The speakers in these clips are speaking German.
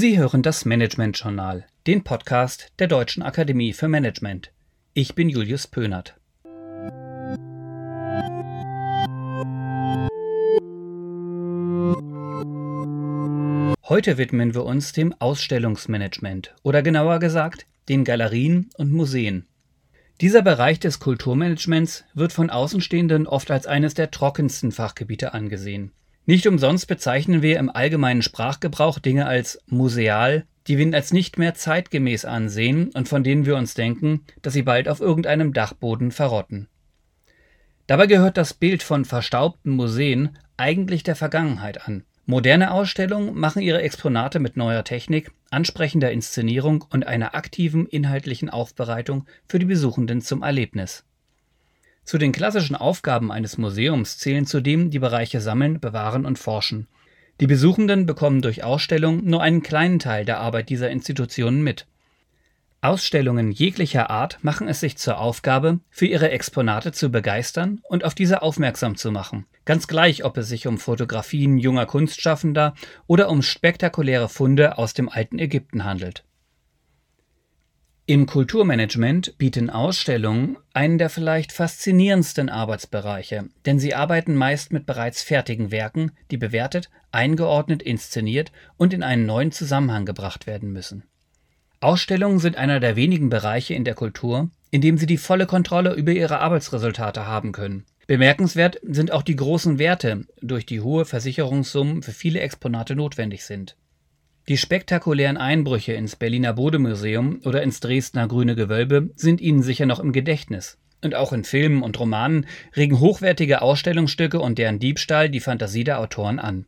Sie hören das Management Journal, den Podcast der Deutschen Akademie für Management. Ich bin Julius Pönert. Heute widmen wir uns dem Ausstellungsmanagement oder genauer gesagt den Galerien und Museen. Dieser Bereich des Kulturmanagements wird von Außenstehenden oft als eines der trockensten Fachgebiete angesehen. Nicht umsonst bezeichnen wir im allgemeinen Sprachgebrauch Dinge als museal, die wir als nicht mehr zeitgemäß ansehen und von denen wir uns denken, dass sie bald auf irgendeinem Dachboden verrotten. Dabei gehört das Bild von verstaubten Museen eigentlich der Vergangenheit an. Moderne Ausstellungen machen ihre Exponate mit neuer Technik, ansprechender Inszenierung und einer aktiven inhaltlichen Aufbereitung für die Besuchenden zum Erlebnis. Zu den klassischen Aufgaben eines Museums zählen zudem die Bereiche Sammeln, Bewahren und Forschen. Die Besuchenden bekommen durch Ausstellungen nur einen kleinen Teil der Arbeit dieser Institutionen mit. Ausstellungen jeglicher Art machen es sich zur Aufgabe, für ihre Exponate zu begeistern und auf diese aufmerksam zu machen, ganz gleich, ob es sich um Fotografien junger Kunstschaffender oder um spektakuläre Funde aus dem alten Ägypten handelt. Im Kulturmanagement bieten Ausstellungen einen der vielleicht faszinierendsten Arbeitsbereiche, denn sie arbeiten meist mit bereits fertigen Werken, die bewertet, eingeordnet, inszeniert und in einen neuen Zusammenhang gebracht werden müssen. Ausstellungen sind einer der wenigen Bereiche in der Kultur, in dem sie die volle Kontrolle über ihre Arbeitsresultate haben können. Bemerkenswert sind auch die großen Werte, durch die hohe Versicherungssummen für viele Exponate notwendig sind. Die spektakulären Einbrüche ins Berliner Bodemuseum oder ins Dresdner Grüne Gewölbe sind Ihnen sicher noch im Gedächtnis. Und auch in Filmen und Romanen regen hochwertige Ausstellungsstücke und deren Diebstahl die Fantasie der Autoren an.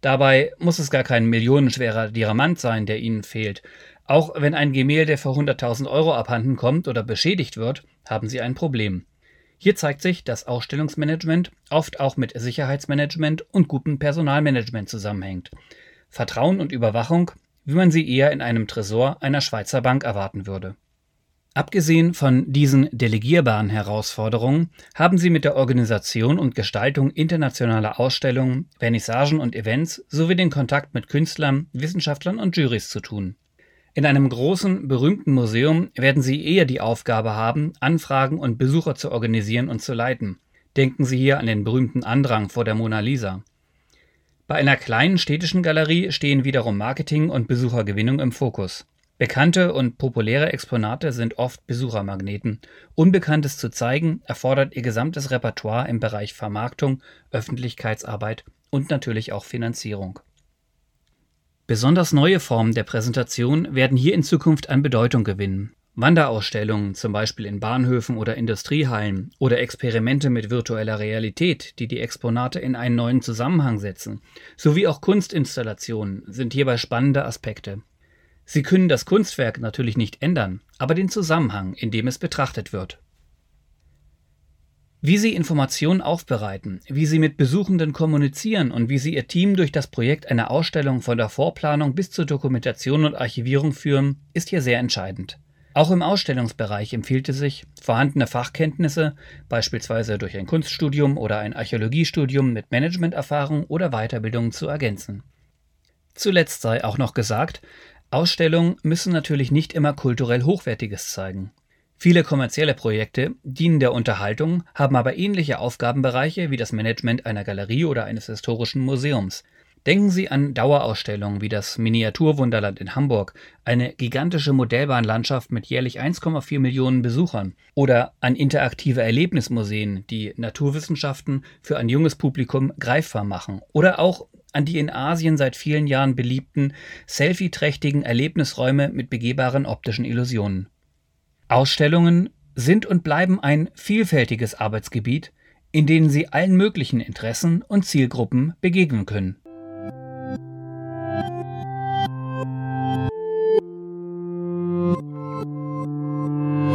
Dabei muss es gar kein millionenschwerer Diamant sein, der ihnen fehlt. Auch wenn ein Gemälde für 100.000 Euro abhanden kommt oder beschädigt wird, haben sie ein Problem. Hier zeigt sich, dass Ausstellungsmanagement oft auch mit Sicherheitsmanagement und gutem Personalmanagement zusammenhängt. Vertrauen und Überwachung, wie man sie eher in einem Tresor einer Schweizer Bank erwarten würde. Abgesehen von diesen delegierbaren Herausforderungen haben sie mit der Organisation und Gestaltung internationaler Ausstellungen, Vernissagen und Events sowie den Kontakt mit Künstlern, Wissenschaftlern und Jurys zu tun. In einem großen, berühmten Museum werden Sie eher die Aufgabe haben, Anfragen und Besucher zu organisieren und zu leiten. Denken Sie hier an den berühmten Andrang vor der Mona Lisa. Bei einer kleinen städtischen Galerie stehen wiederum Marketing und Besuchergewinnung im Fokus. Bekannte und populäre Exponate sind oft Besuchermagneten. Unbekanntes zu zeigen erfordert ihr gesamtes Repertoire im Bereich Vermarktung, Öffentlichkeitsarbeit und natürlich auch Finanzierung. Besonders neue Formen der Präsentation werden hier in Zukunft an Bedeutung gewinnen. Wanderausstellungen, zum Beispiel in Bahnhöfen oder Industriehallen, oder Experimente mit virtueller Realität, die die Exponate in einen neuen Zusammenhang setzen, sowie auch Kunstinstallationen sind hierbei spannende Aspekte. Sie können das Kunstwerk natürlich nicht ändern, aber den Zusammenhang, in dem es betrachtet wird. Wie Sie Informationen aufbereiten, wie Sie mit Besuchenden kommunizieren und wie Sie Ihr Team durch das Projekt einer Ausstellung von der Vorplanung bis zur Dokumentation und Archivierung führen, ist hier sehr entscheidend. Auch im Ausstellungsbereich empfiehlt es sich, vorhandene Fachkenntnisse, beispielsweise durch ein Kunststudium oder ein Archäologiestudium mit Managementerfahrung oder Weiterbildung zu ergänzen. Zuletzt sei auch noch gesagt, Ausstellungen müssen natürlich nicht immer kulturell Hochwertiges zeigen. Viele kommerzielle Projekte dienen der Unterhaltung, haben aber ähnliche Aufgabenbereiche wie das Management einer Galerie oder eines historischen Museums. Denken Sie an Dauerausstellungen wie das Miniaturwunderland in Hamburg, eine gigantische Modellbahnlandschaft mit jährlich 1,4 Millionen Besuchern, oder an interaktive Erlebnismuseen, die Naturwissenschaften für ein junges Publikum greifbar machen, oder auch an die in Asien seit vielen Jahren beliebten, selfie-trächtigen Erlebnisräume mit begehbaren optischen Illusionen. Ausstellungen sind und bleiben ein vielfältiges Arbeitsgebiet, in denen Sie allen möglichen Interessen und Zielgruppen begegnen können